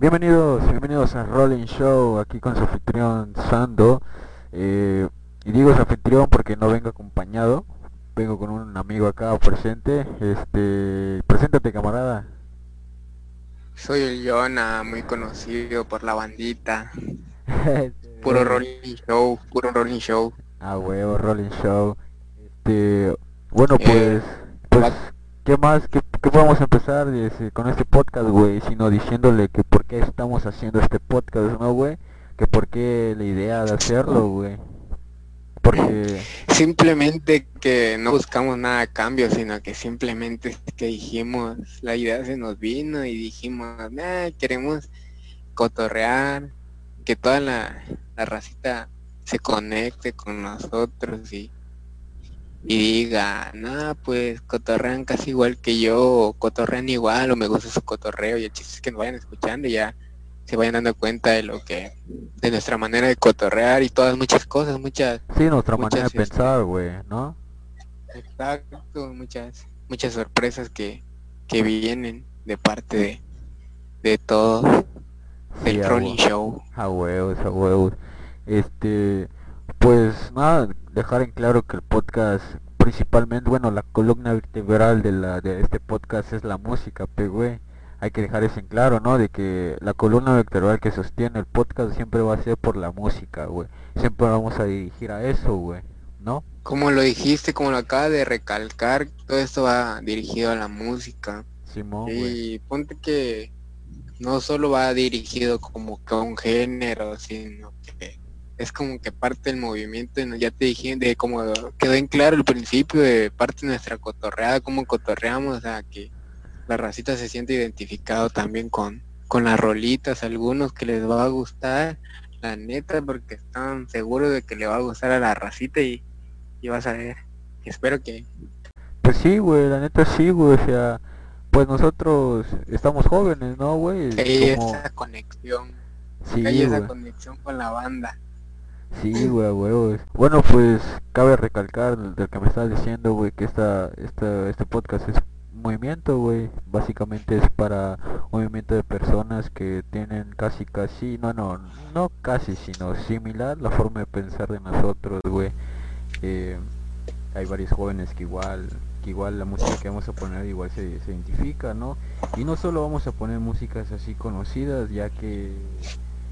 Bienvenidos, bienvenidos a Rolling Show, aquí con su anfitrión Sando. Eh, y digo su anfitrión porque no vengo acompañado, vengo con un amigo acá presente. Este, preséntate camarada. Soy el Yona, muy conocido por la bandita. puro Rolling Show, puro Rolling Show. Ah, huevo, Rolling Show. Este, bueno, pues, pues, ¿qué más? ¿Qué, qué podemos empezar este, con este podcast, güey? Sino diciéndole que por qué estamos haciendo este podcast, ¿no, güey? Que por qué la idea de hacerlo, güey. Porque... Simplemente que no buscamos nada a cambio, sino que simplemente que dijimos, la idea se nos vino y dijimos, nah, queremos cotorrear, que toda la, la racita se conecte con nosotros y, y diga, no, pues cotorrean casi igual que yo, o cotorrean igual, o me gusta su cotorreo, y el chiste es que nos vayan escuchando y ya se vayan dando cuenta de lo que, de nuestra manera de cotorrear y todas muchas cosas, muchas. Sí, nuestra manera de pensar, güey, ¿no? Exacto, muchas, muchas sorpresas que, que vienen de parte de, de todo el Rolling Show. A huevos, a huevos. Este, pues nada, dejar en claro que el podcast principalmente, bueno, la columna vertebral de la de este podcast es la música, pero güey, hay que dejar eso en claro, ¿no? De que la columna vertebral que sostiene el podcast siempre va a ser por la música, güey. Siempre vamos a dirigir a eso, güey, ¿no? Como lo dijiste, como lo acaba de recalcar, todo esto va dirigido a la música. Simón, y ponte que no solo va dirigido como que a un género, sino es como que parte del movimiento, ya te dije, de como quedó en claro el principio de parte de nuestra cotorreada, cómo cotorreamos, o sea, que la racita se siente identificado también con, con las rolitas, algunos que les va a gustar, la neta, porque están seguros de que le va a gustar a la racita y, y vas a ver, espero que... Pues sí, güey, la neta sí, güey, o sea, pues nosotros estamos jóvenes, ¿no, güey? Hay esa conexión, sí, hay esa conexión con la banda. Sí, güey, güey. Bueno, pues cabe recalcar del que me estás diciendo, güey, que esta, esta, este podcast es movimiento, güey. Básicamente es para movimiento de personas que tienen casi, casi, no, no, no casi, sino similar la forma de pensar de nosotros, güey. Eh, hay varios jóvenes que igual que igual la música que vamos a poner igual se, se identifica, ¿no? Y no solo vamos a poner músicas así conocidas, ya que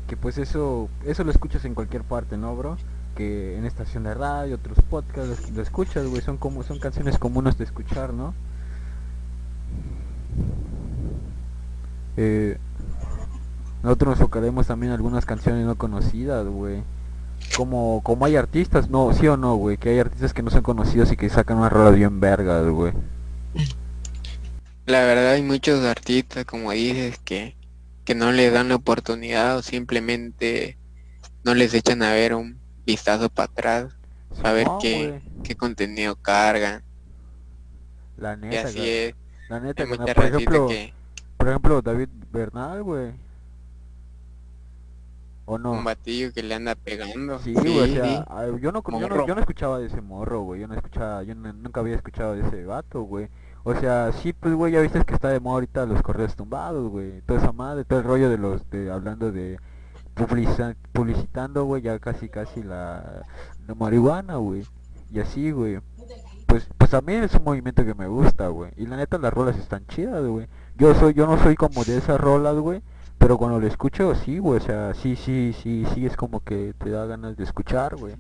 que pues eso eso lo escuchas en cualquier parte, ¿no, bro? Que en estación de radio, otros podcasts, lo, escuchas, güey, son como son canciones comunes de escuchar, ¿no? Eh, nosotros nos enfocaremos también algunas canciones no conocidas, güey. Como, como hay artistas, no, sí o no, güey, que hay artistas que no son conocidos y que sacan una rola bien vergas, güey. La verdad hay muchos artistas, como dices, que que no le dan la oportunidad o simplemente no les echan a ver un vistazo para atrás, a ver qué, qué, contenido cargan. La neta, y así es. La neta, que por, ejemplo, que... por ejemplo, David Bernal, güey. ¿O no? Un batillo que le anda pegando. Sí, güey, o sea, yo, no, yo, no, yo no escuchaba de ese morro, güey. Yo no escuchaba, yo nunca había escuchado de ese vato, güey. O sea, sí, pues, güey, ya viste que está de moda ahorita los correos tumbados, güey. Toda esa madre, todo el rollo de los, de, hablando de publicitando, güey, ya casi, casi la, la marihuana, güey. Y así, güey. Pues, pues a mí es un movimiento que me gusta, güey. Y la neta, las rolas están chidas, güey. Yo soy, yo no soy como de esas rolas, güey. Pero cuando lo escucho, sí, güey. O sea, sí, sí, sí, sí, es como que te da ganas de escuchar, güey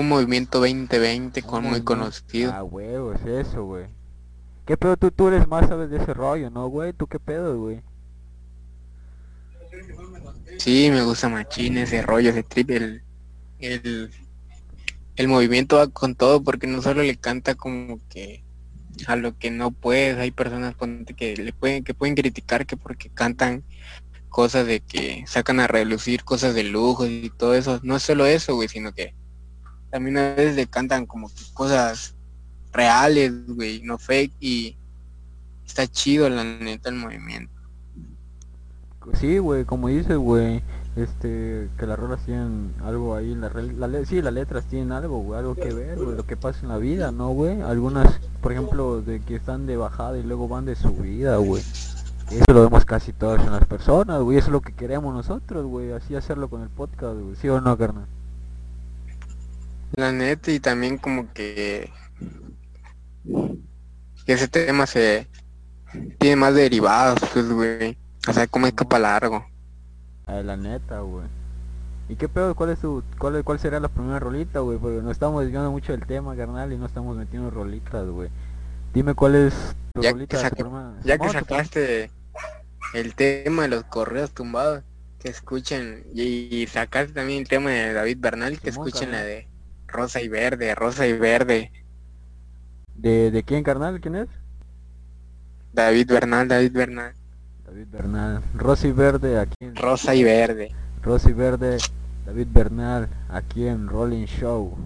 un movimiento 2020 con muy conocido. Ah, huevo, es eso, güey. ¿Qué pedo tú, tú eres más sabes de ese rollo, no, güey? ¿Tú qué pedo, güey? Sí, me gusta machín ese rollo, ese trip, el, el, el movimiento va con todo porque no solo le canta como que a lo que no puedes, hay personas que le pueden, que pueden criticar que porque cantan cosas de que sacan a relucir cosas de lujo y todo eso, no es solo eso, güey, sino que también a veces le cantan como cosas reales, güey, no fake y está chido la neta el movimiento. Sí, güey, como dices, güey, este, que las rolas tienen algo ahí, la, la, sí, las letras tienen algo, güey, algo que ver, güey, lo que pasa en la vida, ¿no, güey? Algunas, por ejemplo, de que están de bajada y luego van de subida, güey. Eso lo vemos casi todas en las personas, güey. Eso es lo que queremos nosotros, güey. Así hacerlo con el podcast, güey. ¿Sí o no, carnal? La neta, y también como que, que ese tema se tiene más derivados, pues, güey. O sea, como escapa largo. Ah, la neta, güey. ¿Y qué pedo? ¿Cuál es tu, cuál, cuál será la primera rolita, güey? Porque no estamos desviando mucho del tema, carnal, y no estamos metiendo rolitas, güey. Dime cuál es tu Ya rolita. que, saca- ya que sacaste el tema de los correos tumbados, que escuchen, y, y sacaste también el tema de David Bernal, que escuchen la de Rosa y Verde, Rosa y Verde. ¿De, ¿De quién, carnal? ¿Quién es? David Bernal, David Bernal. David Bernal. Rosy Verde, aquí en... Rosa y Verde. Rosy Verde, David Bernal, aquí en Rolling Show.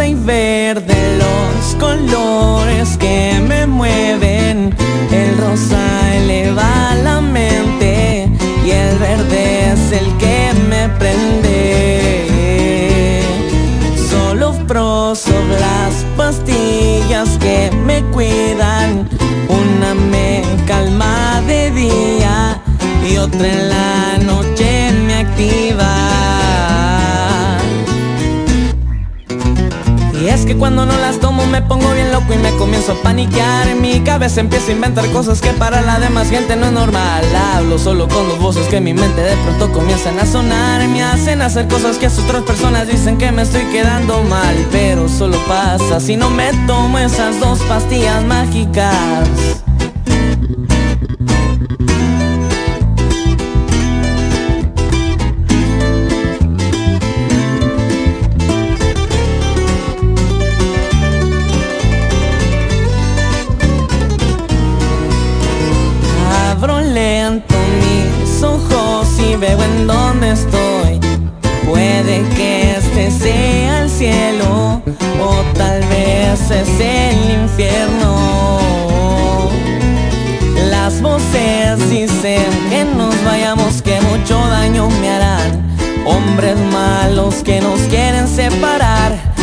Rosa y verde los colores que me mueven. El rosa eleva la mente y el verde es el que me prende. Solo proso las pastillas que me cuidan. Una me calma de día y otra en la comienzo a paniquear. En mi cabeza empiezo a inventar cosas que para la demás gente no es normal. Hablo solo con dos voces que en mi mente de pronto comienzan a sonar. Me hacen hacer cosas que otras personas dicen que me estoy quedando mal. Pero solo pasa si no me tomo esas dos pastillas mágicas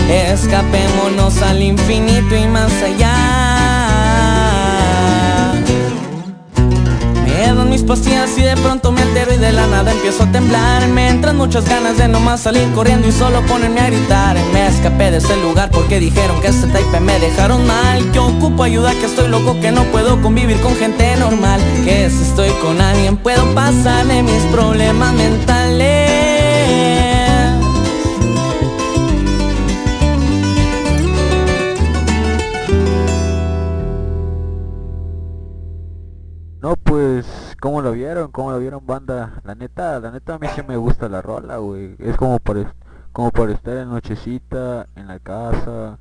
Escapémonos al infinito y más allá. Me dan mis pastillas y de pronto me altero y de la nada empiezo a temblar. Me entran muchas ganas de nomás salir corriendo y solo ponerme a gritar. Me escapé de ese lugar porque dijeron que este type me dejaron mal. Que ocupo ayuda, que estoy loco, que no puedo convivir con gente normal. Que si estoy con alguien puedo pasarle mis problemas mentales pues, ¿cómo lo vieron? ¿Cómo lo vieron, banda? La neta, la neta a mí sí me gusta la rola, güey. Es como para, como para estar en nochecita, en la casa,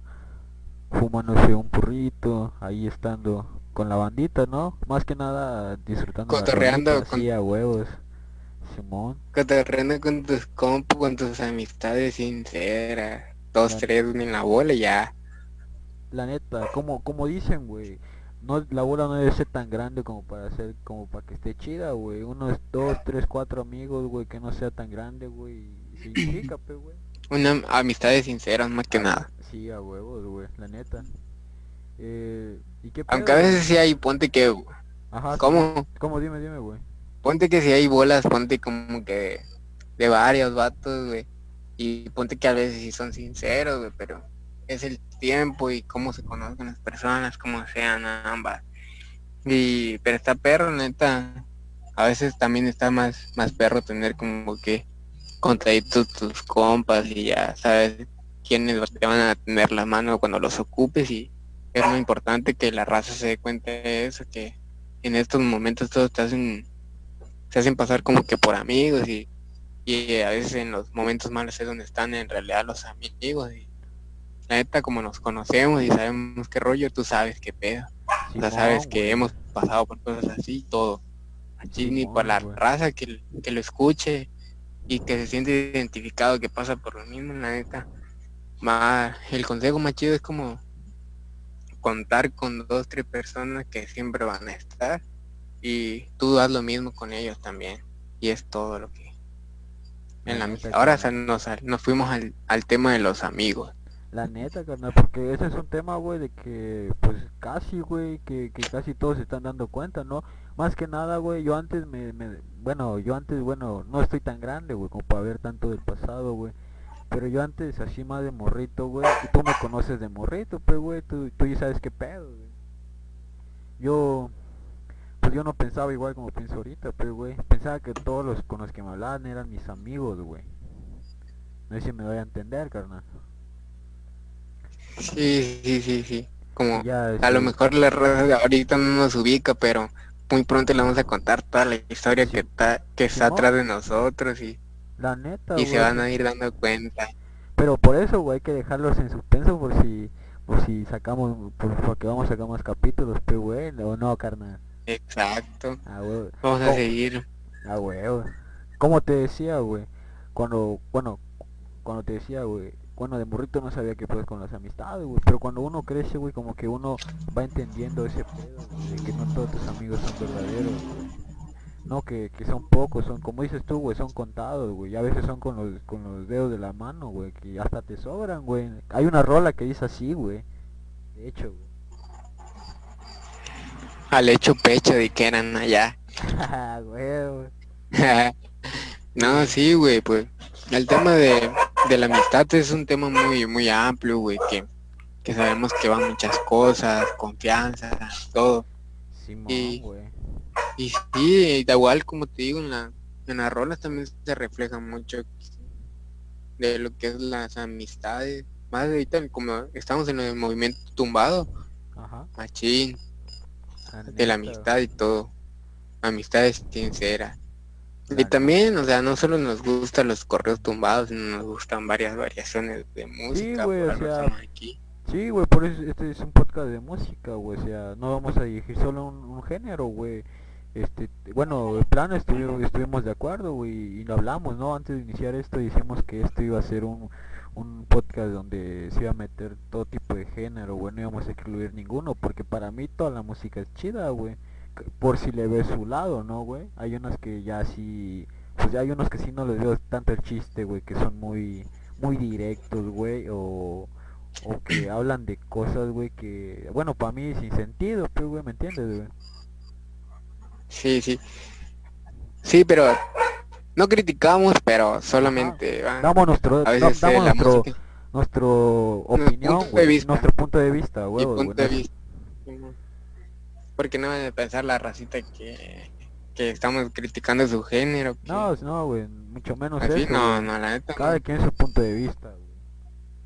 fumándose un purrito, ahí estando con la bandita, ¿no? Más que nada disfrutando la Cotorreando rolita, con- así a huevos. Simón. Cotorreando con tus compas, con tus amistades sinceras. Dos, Claro. tres en la bola ya. La neta, como, como dicen, güey, no, la bola no debe ser tan grande como para ser, como para que esté chida, güey. Unos dos, tres, cuatro amigos, güey, que no sea tan grande, güey. implica, pe, güey. Una amistades sinceras más que nada. Sí, a huevos, güey, la neta. Eh, ¿y qué Aunque a veces sí hay, ponte que? Ajá, ¿cómo? ¿Cómo? Dime, dime, güey. Ponte que si hay bolas, ponte como que de varios vatos, güey. Y ponte que a veces sí son sinceros, güey, pero es el tiempo y cómo se conozcan las personas, cómo sean ambas. Y, pero está perro, neta. A veces también está más, más perro tener como que contaditos tus compas y ya sabes quiénes te van a tener la mano cuando los ocupes y es muy importante que la raza se dé cuenta de eso, que en estos momentos todos te hacen se hacen pasar como que por amigos y, y a veces en los momentos malos es donde están en realidad los amigos y la neta como nos conocemos y sabemos qué rollo, tú sabes qué pedo, o sea, sabes que hemos pasado por cosas así, todo. Aquí ni por la raza que, que lo escuche y que se siente identificado que pasa por lo mismo, la neta. Ma, el consejo más chido es como contar con dos, tres personas que siempre van a estar y tú haz lo mismo con ellos también. Y es todo lo que... En la, ahora nos, nos fuimos al, al tema de los amigos. La neta, carnal, porque ese es un tema, güey, de que, pues, casi, güey, que, que casi todos se están dando cuenta, ¿no? Más que nada, güey, yo antes me, me, bueno, yo antes, bueno, no estoy tan grande, güey, como para ver tanto del pasado, güey. Pero yo antes, así más de morrito, güey, y tú me conoces de morrito, pues, güey, tú, tú ya sabes qué pedo, güey. Yo, pues yo no pensaba igual como pienso ahorita, pues, güey. Pensaba que todos los con los que me hablaban eran mis amigos, güey. No sé si me voy a entender, carnal. Sí, sí, sí, sí. Como a lo mejor la red ahorita no nos ubica, pero muy pronto le vamos a contar toda la historia que está que está atrás de nosotros y la neta y se van a ir dando cuenta. Pero por eso, güey, hay que dejarlos en suspenso por si por si sacamos por, porque vamos a sacar más capítulos, pero güey, o no, carnal. Exacto. Ah, vamos a seguir. Ah, güey. Como te decía, güey, cuando bueno, cuando te decía, güey, bueno, de morrito no sabía qué puedes con las amistades, güey. Pero cuando uno crece, güey, como que uno va entendiendo ese pedo, de que no todos tus amigos son verdaderos, No, que, que son pocos, son, como dices tú, güey, son contados, güey. Y a veces son con los, con los dedos de la mano, güey, que hasta te sobran, güey. Hay una rola que dice así, güey. De hecho, güey. Al hecho pecho de que eran allá. güey. no, sí, güey, pues. El tema de de la amistad es un tema muy, muy amplio, güey, que, que sabemos que van muchas cosas, confianza, todo. y, y sí, da igual como te digo, en la, en las rolas también se refleja mucho de lo que es las amistades. Más ahorita como estamos en el movimiento tumbado, machín, de la amistad y todo. Amistades sinceras. Y también, o sea, no solo nos gustan los correos tumbados, sino nos gustan varias variaciones de música. Sí, güey, o sea, sí, güey, por eso este es un podcast de música, güey, o sea, no vamos a dirigir solo un, género, güey. Este, bueno, el plan estuvimos, estuvimos de acuerdo, güey, y lo hablamos, ¿no? Antes de iniciar esto dijimos que esto iba a ser un, un podcast donde se iba a meter todo tipo de género, güey, no íbamos a excluir ninguno, porque para mí toda la música es chida, güey por si le ves su lado, ¿no, güey? Hay unos que ya sí, pues ya hay unos que sí no les veo tanto el chiste, güey, que son muy, muy directos, güey, o, o que hablan de cosas, güey, que, bueno, para mí sin sentido, pero, güey, ¿me entiendes, güey? Sí, sí. Sí, pero no criticamos, pero solamente damos nuestro, a veces damos nuestro, nuestro opinión, nuestro punto de vista, güey. Punto de vista porque no van a pensar la racita que, que estamos criticando su género. No, no, güey, mucho menos eso. No, no, la neta. Cada quien su punto de vista, güey.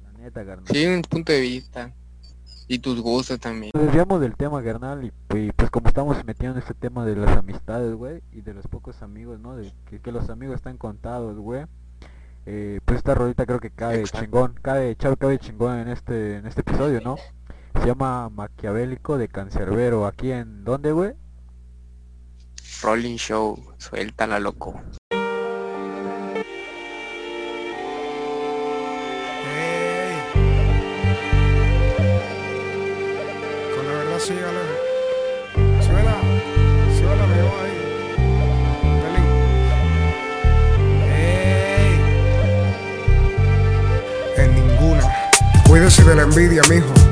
La neta, carnal. Sí, un punto de vista. Y tus gustos también. Nos desviamos del tema, carnal, y, pues como estamos metiendo en este tema de las amistades, güey, y de los pocos amigos, ¿no? De que, los amigos están contados, güey. Eh, pues esta rodita creo que cae chingón, cae, chavo, cabe chingón en este, en este episodio, ¿no? Se llama Maquiavélico de Cancerbero. ¿Aquí en dónde, güey? Rolling Show. Suéltala, loco. Hey. Con la verdad, sígale. Suela. Suela, me voy ahí. Hey. En ninguna. Cuídese de la envidia, mijo.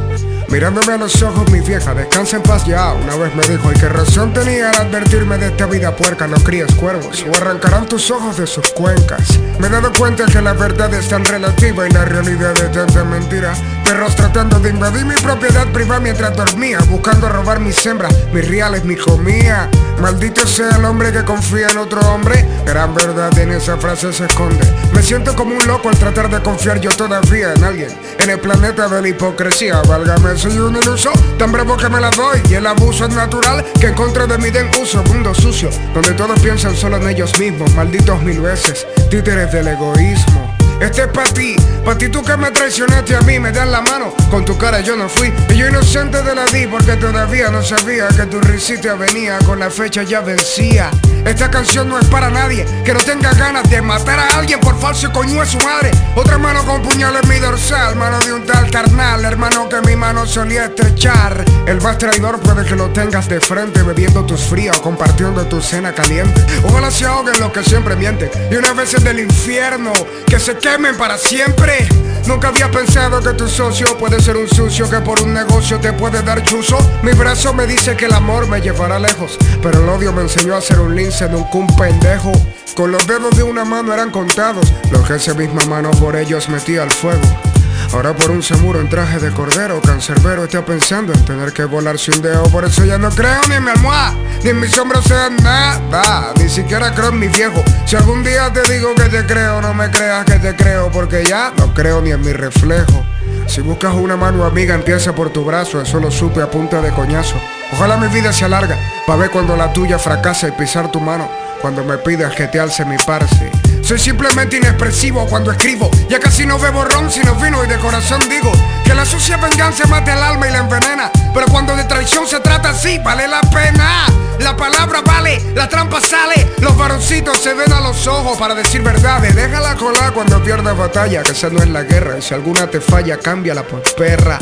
Mirándome a los ojos, mi vieja, descansa en paz ya. Una vez me dijo, y qué razón tenía al advertirme de esta vida puerca, no crías cuervos, o arrancarán tus ojos de sus cuencas. Me he dado cuenta que la verdad es tan relativa y la realidad es tanta mentira. Perros tratando de invadir mi propiedad privada mientras dormía, buscando robar mis hembras, mis reales, mi comida. Maldito sea el hombre que confía en otro hombre. Gran verdad en esa frase se esconde. Me siento como un loco al tratar de confiar yo todavía en alguien. En el planeta de la hipocresía, válgame soy un iluso, tan bravo que me la doy. Y el abuso es natural, que en contra de mí den uso Mundo sucio, donde todos piensan solo en ellos mismos Malditos mil veces, títeres del egoísmo Este es para ti, para ti tú que me traicionaste a mí, me das la mano, con tu cara yo no fui. Y yo inocente de la di porque todavía no sabía que tu risita venía con la fecha ya vencía. Esta canción no es para nadie que no tenga ganas de matar a alguien por falso coño es su madre. Otra mano con puñal en mi dorsal, mano de un tal carnal, hermano que mi mano solía estrechar. El más traidor puede que lo tengas de frente, bebiendo tus frías o compartiendo tu cena caliente. Ojalá se ahoguen los que siempre mienten y una vez del infierno que se quemen para siempre. Nunca había pensado que tu socio puede ser un sucio que por un negocio te puede dar chuzo. Mi brazo me dice que el amor me llevará lejos, pero el odio me enseñó a ser un lince, nunca un pendejo. Con los dedos de una mano eran contados, los que esa misma mano por ellos metía al fuego. Ahora por un seguro en traje de cordero, cancerbero está pensando en tener que volarse un dedo. Por eso ya no creo ni en mi almohada, ni en mis hombros sea nada. Ni siquiera creo en mi viejo. Si algún día te digo que te creo, no me creas que te creo, porque ya no creo ni en mi reflejo. Si buscas una mano amiga, empieza por tu brazo, eso lo supe a punta de coñazo. Ojalá mi vida se alarga, para ver cuando la tuya fracasa y pisar tu mano, cuando me pidas que te alce mi parce. Soy simplemente inexpresivo cuando escribo. Ya casi no bebo ron sino vino y de corazón digo que la sucia venganza mate el alma y la envenena. Pero cuando de traición se trata así, vale la pena. La palabra vale, la trampa sale. Los varoncitos se ven a los ojos para decir verdades. Déjala colar cuando pierdas batalla, que esa no es la guerra. Y si alguna te falla, cámbiala por perra.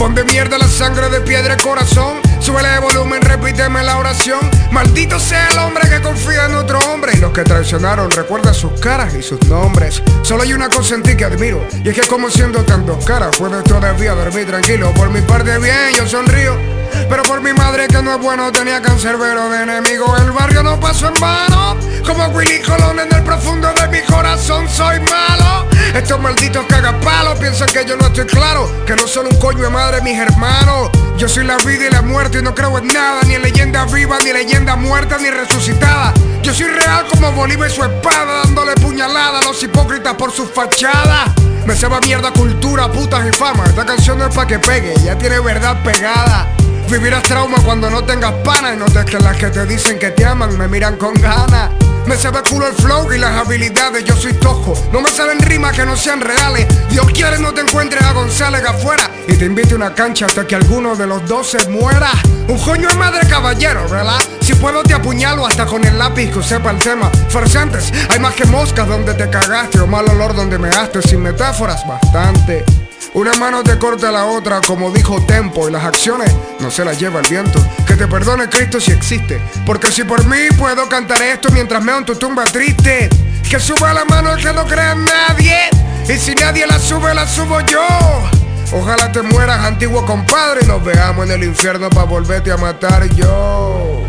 Pon de mierda la sangre de piedra y corazón. Suele volumen, repíteme la oración. Maldito sea el hombre que confía en otro hombre. Los que traicionaron, recuerda sus caras y sus nombres. Solo hay una cosa en ti que admiro. Y es que como siendo tan dos caras, puedes todavía dormir tranquilo. Por mi parte bien, yo sonrío. Pero por mi madre que no es bueno tenía cancerbero de enemigo. El barrio no pasó en vano. Como Willy Colón en el profundo de mi corazón soy malo. Estos malditos cagapalos piensan que yo no estoy claro Que no son un coño de madre mis hermanos. Yo soy la vida y la muerte y no creo en nada Ni en leyenda viva, ni leyenda muerta, ni resucitada. Yo soy real como Bolívar y su espada Dándole puñalada a los hipócritas por su fachada. Me sabe mierda cultura, putas y fama. Esta canción no es pa' que pegue, ya tiene verdad pegada Vivirás trauma cuando no tengas pana y notes que las que te dicen que te aman me miran con ganas. Me sabe culo el flow y las habilidades, yo soy tojo. No me salen rimas que no sean reales. Dios quiere no te encuentres a González afuera y te invite a una cancha hasta que alguno de los dos se muera. Un coño de madre caballero, ¿verdad? Si puedo te apuñalo hasta con el lápiz que sepa el tema. Farsantes, hay más que moscas donde te cagaste o mal olor donde me haste. Sin metáforas, bastante. Una mano te corta la otra, como dijo Tempo, y las acciones no se las lleva el viento. Que te perdone Cristo si existe, porque si por mí puedo cantar esto mientras meo en tu tumba triste. Que suba la mano el que no crea en nadie, y si nadie la sube, la subo yo. Ojalá te mueras, antiguo compadre, y nos veamos en el infierno para volverte a matar yo.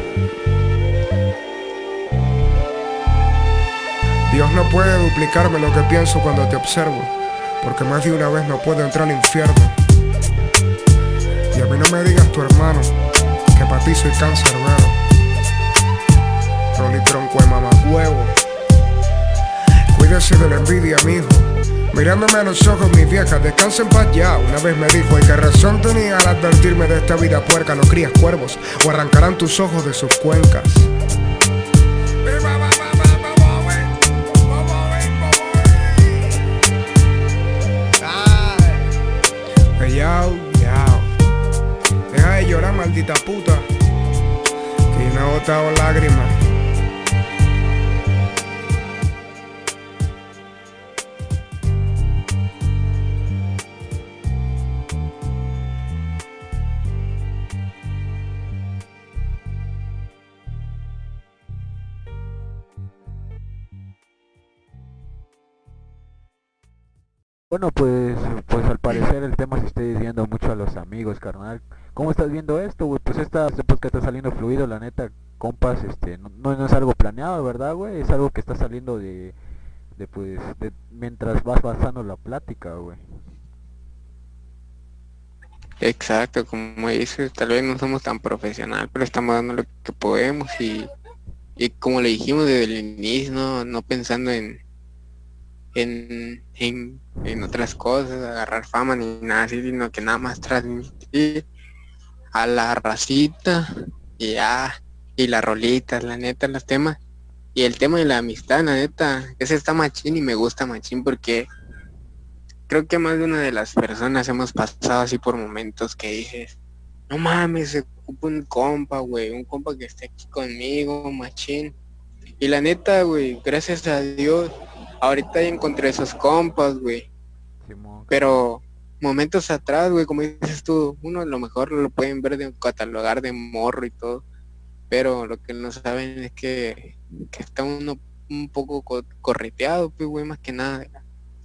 Dios no puede duplicarme lo que pienso cuando te observo porque más de una vez no puedo entrar al infierno. Y a mí no me digas tu hermano, que para ti soy cáncer, Rolly tronco de mamá huevo. Cuídese de la envidia, mijo. Mirándome a los ojos, mis viejas, descansen paz ya. Una vez me dijo, y qué razón tenía al advertirme de esta vida puerca, no crías cuervos, o arrancarán tus ojos de sus cuencas. Botado lágrimas. Bueno, pues, pues al parecer el tema se está diciendo mucho a los amigos, carnal. ¿Cómo estás viendo esto? Pues esta, este podcast está saliendo fluido, la neta, compas, este, no, no es algo planeado, ¿verdad, güey? Es algo que está saliendo de, de pues, de, mientras vas pasando la plática, güey. Exacto, como dices, tal vez no somos tan profesional, pero estamos dando lo que podemos y, y como le dijimos desde el inicio, no, pensando en, en, en, otras cosas, agarrar fama ni nada así, sino que nada más transmitir a la racita y ya, y las rolitas, la neta, los temas. Y el tema de la amistad, la neta, ese está machín y me gusta machín porque creo que más de una de las personas hemos pasado así por momentos que dices, no mames, se ocupa un compa, güey, un compa que esté aquí conmigo, machín. Y la neta, güey, gracias a Dios, ahorita ya encontré esos compas, güey. Pero momentos atrás, güey, como dices tú, uno a lo mejor lo pueden ver de catalogar de morro y todo. Pero lo que no saben es que, que está uno un poco correteado, pues, güey, más que nada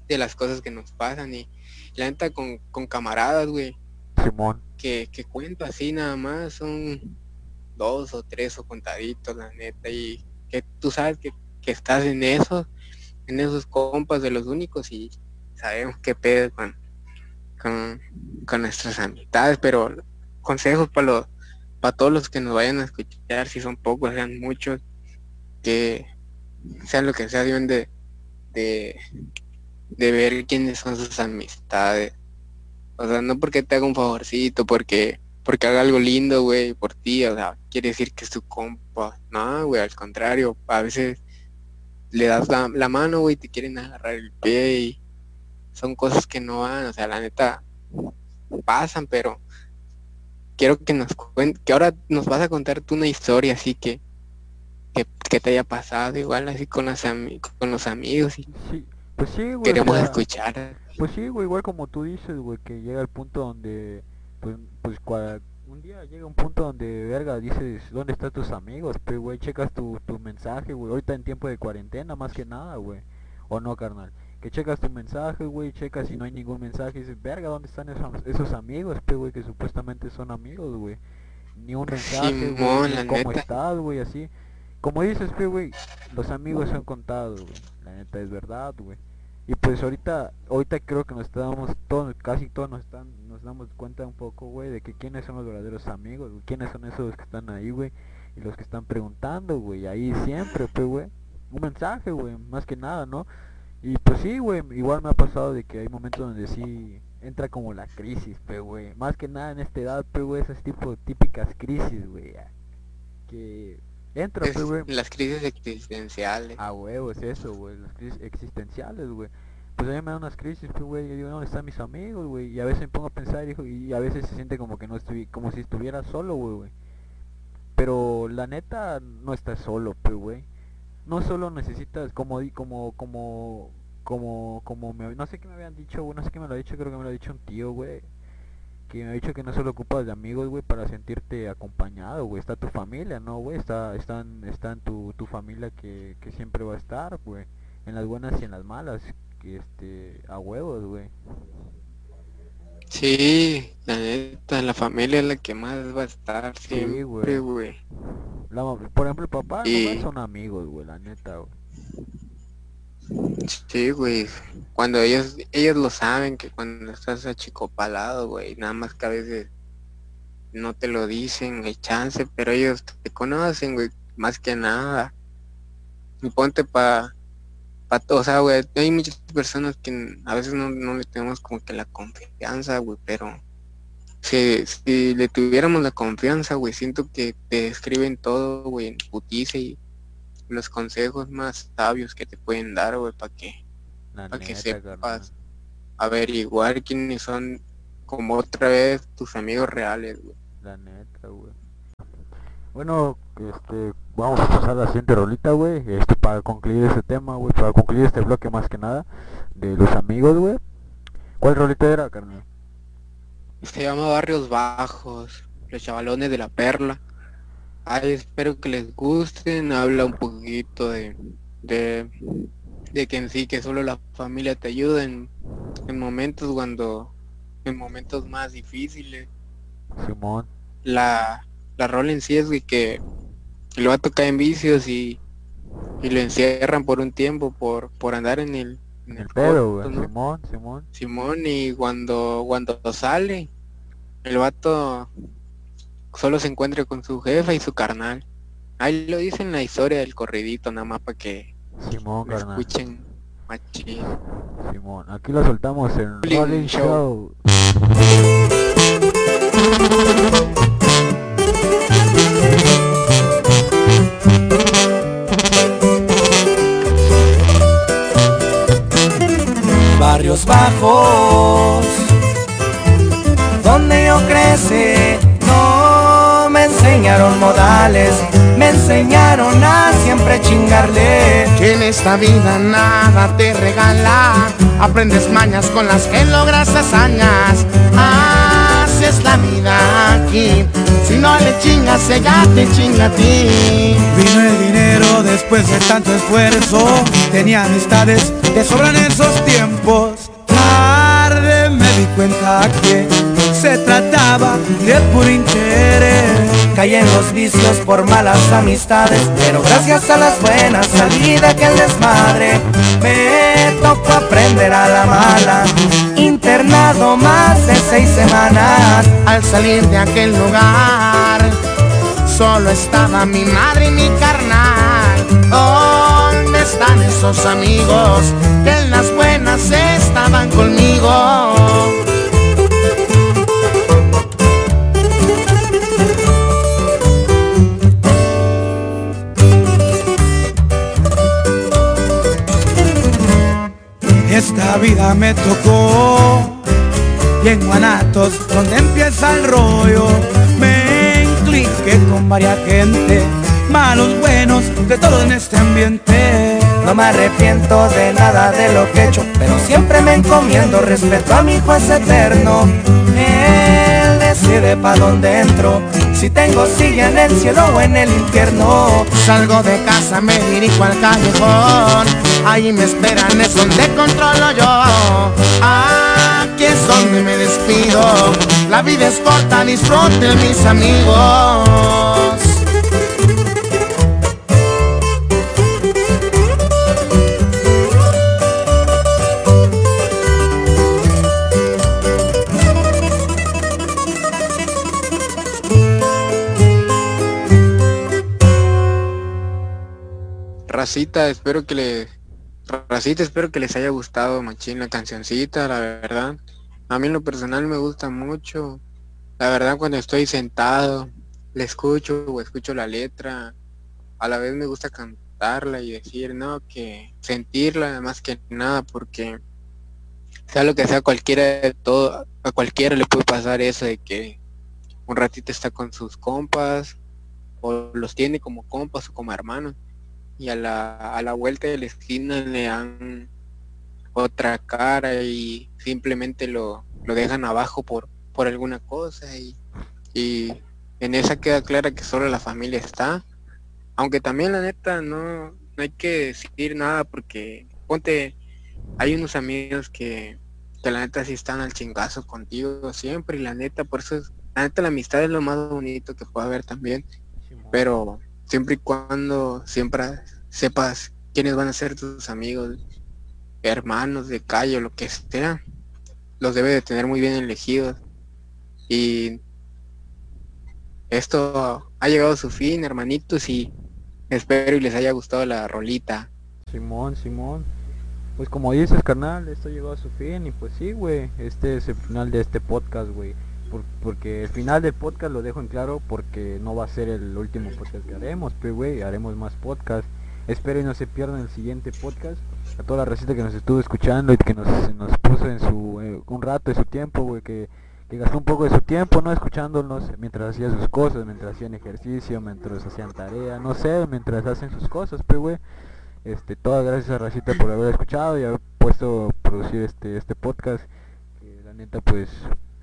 de las cosas que nos pasan y la neta con, con camaradas, güey. Simón. Que, que cuento así nada más, son dos o tres o contaditos, la neta, y que tú sabes que, que estás en esos, en esos compas de los únicos y sabemos qué pedo con, con, con nuestras amistades, pero consejos para los para todos los que nos vayan a escuchar, si son pocos, sean muchos, que sean lo que sea, de, de, de ver quiénes son sus amistades. O sea, no porque te haga un favorcito, porque porque haga algo lindo, güey, por ti, o sea, quiere decir que es tu compa. No, güey, al contrario, a veces le das la, la mano, güey, te quieren agarrar el pie y son cosas que no van, o sea, la neta pasan, pero quiero que nos cuente, que ahora nos vas a contar tú una historia así que que, te haya pasado igual así con los con los amigos y pues sí, güey. Queremos escuchar. Pues sí, güey, igual como tú dices, güey, que llega el punto donde, pues, pues un día llega un punto donde, verga, dices, ¿dónde están tus amigos? Pues, güey, checas tu, tu mensaje, güey, ahorita en tiempo de cuarentena, más que nada, güey. O no, carnal. Que checas tu mensaje, güey, checas si no hay ningún mensaje, y dices, verga, ¿dónde están esos, esos amigos, güey, que supuestamente son amigos, güey? Ni un mensaje, güey, cómo estás, güey, así. Como dices, güey, los amigos son contados, güey. La neta es verdad, güey. Y pues ahorita, ahorita creo que nos estamos todos, casi todos nos están, nos damos cuenta un poco, güey, de que quiénes son los verdaderos amigos, quiénes son esos que están ahí, güey, y los que están preguntando, güey, ahí siempre, güey, un mensaje, güey, más que nada, ¿no? Y pues sí, güey, igual me ha pasado de que hay momentos donde sí entra como la crisis, pues, güey, más que nada en esta edad, pues, güey, esas tipo típicas crisis, güey, que Entra, pues, güey. Las crisis existenciales. Ah, huevo, es eso, güey. Las crisis existenciales, güey. Pues a mí me dan unas crisis, pues, güey. Yo digo, ¿dónde están mis amigos, güey? Y a veces me pongo a pensar, hijo, y a veces se siente como que no estoy, como si estuviera solo, güey, Pero la neta, no estás solo, pues, güey. No solo necesitas, como, como, como, como, como, me, no sé qué me habían dicho, no sé qué me lo ha dicho, creo que me lo ha dicho un tío, güey que me ha dicho que no solo ocupas de amigos, güey, para sentirte acompañado, güey. Está tu familia, ¿no, güey? Está, están, están tu, tu familia que, que siempre va a estar, güey. En las buenas y en las malas. Que, este, a huevos, güey. Sí, la neta, la familia es la que más va a estar siempre, güey. Por ejemplo, el papá y... son amigos, güey, la neta, güey. Sí, güey. Cuando ellos ellos lo saben que cuando estás achicopalado, güey, nada más que a veces no te lo dicen, hay chance, pero ellos te conocen, güey, más que nada. Y ponte pa, pa o sea, güey, hay muchas personas que a veces no, no le tenemos como que la confianza, güey, pero si, si le tuviéramos la confianza, güey, siento que te escriben todo, güey, en putice y los consejos más sabios que te pueden dar, güey, para que, para que sepas averiguar quiénes son como otra vez tus amigos reales, güey. La neta, güey. Bueno, este, vamos a pasar a la siguiente rolita, güey, este, para concluir este tema, güey, para concluir este bloque más que nada, de los amigos, güey. ¿Cuál rolita era, carnal? Se llama Barrios Bajos, los chavalones de la perla. Ay, espero que les gusten. Habla un poquito de, de, que en sí, que solo la familia te ayuda en, momentos cuando, en momentos más difíciles. Simón. La, la rol en sí es que lo va a tocar en vicios y, y lo encierran por un tiempo por, por andar en el, en el, pedo, Simón, Simón. Simón, y cuando, cuando sale, el vato solo se encuentre con su jefa y su carnal. Ahí lo dice en la historia del corridito, nada más para que Simón, escuchen machín. Simón, aquí lo soltamos en Rolling, Show. barrios bajos, donde yo crecí, no me enseñaron modales, me enseñaron a siempre chingarle. Que en esta vida nada te regala, aprendes mañas con las que logras hazañas. Así es la vida aquí, si no le chingas, ella te chinga a ti. Después de tanto esfuerzo, tenía amistades que sobran esos tiempos. Tarde me di cuenta que se trataba de puro interés. Caí en los vicios por malas amistades, pero gracias a las buenas salí de aquel desmadre. Me tocó aprender a la mala, internado más de seis semanas. Al salir de aquel lugar, solo estaba mi madre y mi carnal. ¿Dónde están esos amigos que en las buenas estaban conmigo? Esta vida me tocó y en Guanatos donde empieza el rollo me incliqué con varias gente, malos, buenos, de todo en este ambiente. No me arrepiento de nada de lo que he hecho, pero siempre me encomiendo respeto a mi juez eterno. Él decide pa' dónde entro, si tengo silla en el cielo o en el infierno. Salgo de casa, me dirijo al callejón, ahí me esperan, es donde controlo yo. Aquí es donde me despido, la vida es corta, disfruten mis amigos. Espero que le espero que les haya gustado machín la cancioncita, la verdad. A mí en lo personal me gusta mucho. La verdad cuando estoy sentado, le escucho o escucho la letra, a la vez me gusta cantarla y decir, no, que sentirla más que nada porque sea lo que sea cualquiera de todo, a cualquiera le puede pasar eso de que un ratito está con sus compas o los tiene como compas o como hermanos y a la, a la vuelta de la esquina le dan otra cara y simplemente lo, lo dejan abajo por, por alguna cosa y, y en esa queda clara que solo la familia está. Aunque también la neta no, no hay que decir nada porque ponte, hay unos amigos que, que la neta sí están al chingazo contigo siempre y la neta, por eso es, la neta la amistad es lo más bonito que puede haber también. Pero siempre y cuando siempre sepas quiénes van a ser tus amigos, hermanos de calle o lo que sea, los debe de tener muy bien elegidos. Y esto ha llegado a su fin, hermanitos, y espero y les haya gustado la rolita. Simón, Simón. Pues como dices, carnal, esto llegó a su fin y pues sí, güey, este es el final de este podcast, güey. Por- porque el final del podcast lo dejo en claro porque no va a ser el último podcast que haremos, pero güey, haremos más podcast. Espero y no se pierdan el siguiente podcast. A toda la receta que nos estuvo escuchando y que nos, nos puso en su eh, un rato de su tiempo, güey, que, que gastó un poco de su tiempo, ¿no? Escuchándonos mientras hacía sus cosas, mientras hacían ejercicio, mientras hacían tarea, no sé, mientras hacen sus cosas, pero güey. Este, todas gracias a Racita por haber escuchado y haber puesto producir este este podcast. Que la neta pues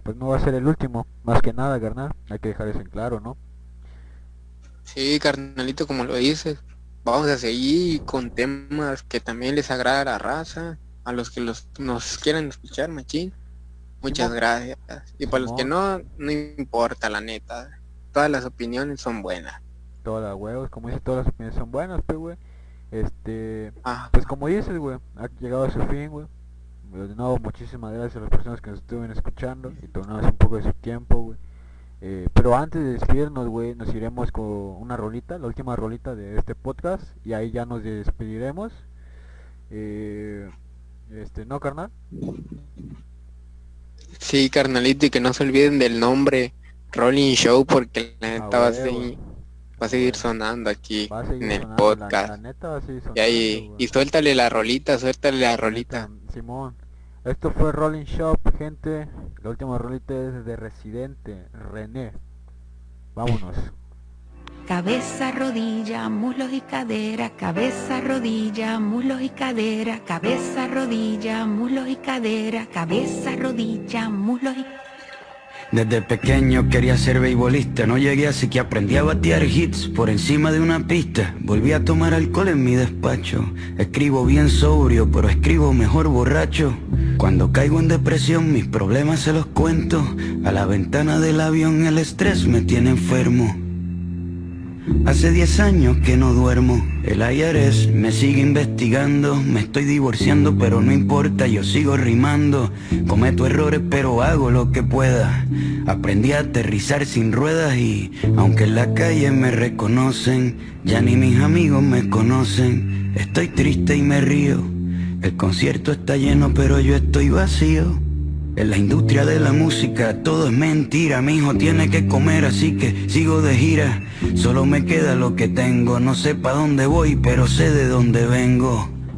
pues no va a ser el último, más que nada, carnal. Hay que dejar eso en claro, ¿no? Sí, carnalito, como lo dices, vamos a seguir con temas que también les agrada a la raza, a los que los, nos quieran escuchar, machín. Muchas gracias. Y para los que no, no importa, la neta. Todas las opiniones son buenas. Todas las huevos, como dices, todas las opiniones son buenas, pues güey. Este, pues como dices, güey, ha llegado a su fin, güey. De nuevo, muchísimas gracias a las personas que nos estuvieron escuchando y tomarnos un poco de su tiempo, güey. Eh, pero antes de despedirnos, güey, nos iremos con una rolita, la última rolita de este podcast y ahí ya nos despediremos. Eh, este, ¿no, carnal? sí, carnalito, y que no se olviden del nombre Rolling Show porque la Ah, neta va a, seguir, va a seguir sonando aquí seguir en el sonando, podcast. La, neta va a seguir y ahí, güey. y suéltale la rolita, suéltale la rolita. Simón. Esto fue Rolling Shop, gente. La última rolita es de Residente, René. Vámonos. cabeza, rodilla, muslos y cadera, cabeza, rodilla, muslos y cadera, cabeza, rodilla, muslos y cadera, cabeza, rodilla, muslos y desde pequeño quería ser beisbolista, no llegué así que aprendí a batear hits por encima de una pista. Volví a tomar alcohol en mi despacho. Escribo bien sobrio, pero escribo mejor borracho. Cuando caigo en depresión mis problemas se los cuento. A la ventana del avión el estrés me tiene enfermo. Hace 10 años que no duermo, el IRS me sigue investigando, me estoy divorciando pero no importa, yo sigo rimando, cometo errores pero hago lo que pueda, aprendí a aterrizar sin ruedas y aunque en la calle me reconocen, ya ni mis amigos me conocen, estoy triste y me río, el concierto está lleno pero yo estoy vacío. En la industria de la música todo es mentira, mi hijo tiene que comer así que sigo de gira. Solo me queda lo que tengo, no sé pa' dónde voy, pero sé de dónde vengo.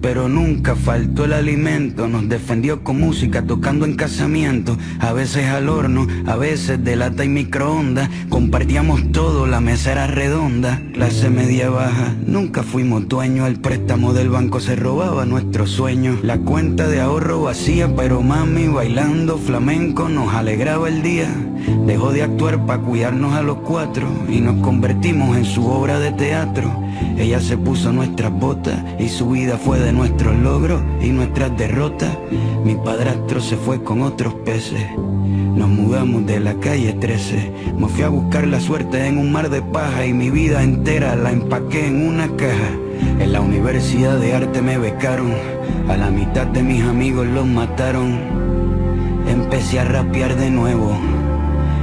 pero nunca faltó el alimento. Nos defendió con música, tocando en casamiento, a veces al horno, a veces de lata y microondas. Compartíamos todo, la mesa era redonda, clase media baja. Nunca fuimos dueños, el préstamo del banco se robaba nuestros sueños. La cuenta de ahorro vacía, pero mami bailando flamenco nos alegraba el día. Dejó de actuar para cuidarnos a los cuatro y nos convertimos en su obra de teatro. Ella se puso nuestras botas y su vida fue de nuestros logros y nuestras derrotas. Mi padrastro se fue con otros peces. Nos mudamos de la calle 13. Me fui a buscar la suerte en un mar de paja y mi vida entera la empaqué en una caja. En la Universidad de Arte me becaron. A la mitad de mis amigos los mataron. Empecé a rapear de nuevo.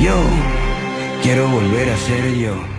Yo quiero volver a ser yo.